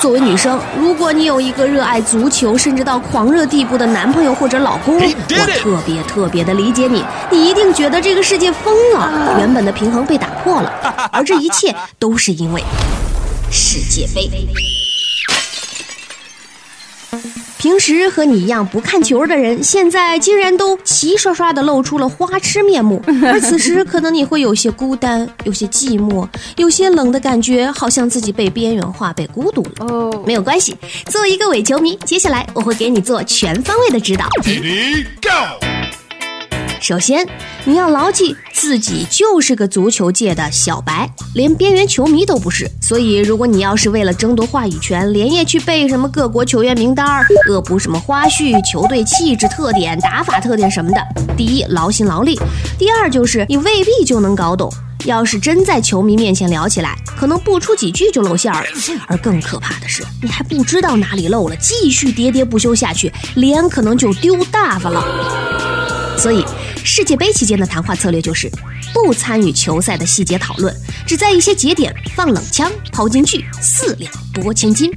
作为女生，如果你有一个热爱足球甚至到狂热地步的男朋友或者老公，我特别特别的理解你。你一定觉得这个世界疯了，原本的平衡被打破了，而这一切都是因为世界杯。平时和你一样不看球的人，现在竟然都齐刷刷的露出了花痴面目。而此时，可能你会有些孤单，有些寂寞，有些冷的感觉，好像自己被边缘化、被孤独了。哦，没有关系，作为一个伪球迷，接下来我会给你做全方位的指导。Go。首先，你要牢记自己就是个足球界的小白，连边缘球迷都不是。所以，如果你要是为了争夺话语权，连夜去背什么各国球员名单、恶补什么花絮、球队气质特点、打法特点什么的，第一劳心劳力，第二就是你未必就能搞懂。要是真在球迷面前聊起来，可能不出几句就露馅儿了。而更可怕的是，你还不知道哪里漏了，继续喋喋不休下去，脸可能就丢大发了。所以。世界杯期间的谈话策略就是不参与球赛的细节讨论，只在一些节点放冷枪、抛金句，四两拨千斤。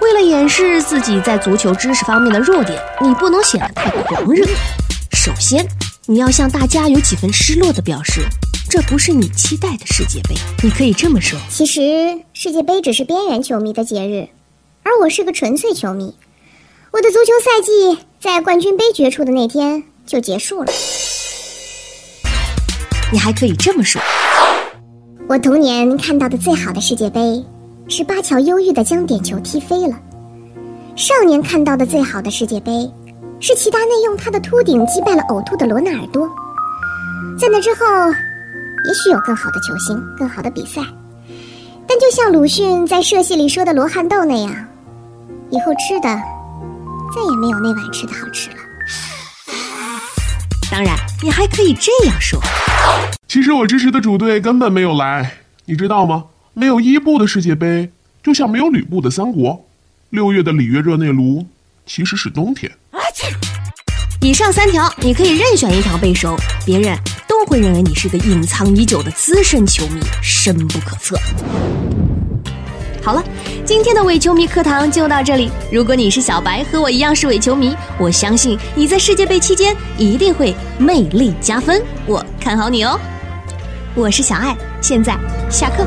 为了掩饰自己在足球知识方面的弱点，你不能显得太狂热。首先，你要向大家有几分失落的表示，这不是你期待的世界杯。你可以这么说：其实世界杯只是边缘球迷的节日，而我是个纯粹球迷。我的足球赛季在冠军杯决出的那天。就结束了。你还可以这么说：我童年看到的最好的世界杯，是巴乔忧郁的将点球踢飞了；少年看到的最好的世界杯，是齐达内用他的秃顶击败了呕吐的罗纳尔多。在那之后，也许有更好的球星、更好的比赛，但就像鲁迅在社戏里说的罗汉豆那样，以后吃的再也没有那碗吃的好吃了。当然，你还可以这样说：其实我支持的主队根本没有来，你知道吗？没有伊布的世界杯，就像没有吕布的三国。六月的里约热内卢其实是冬天。以上三条，你可以任选一条背熟，别人都会认为你是个隐藏已久的资深球迷，深不可测。好了，今天的伪球迷课堂就到这里。如果你是小白，和我一样是伪球迷，我相信你在世界杯期间一定会魅力加分。我看好你哦。我是小爱，现在下课。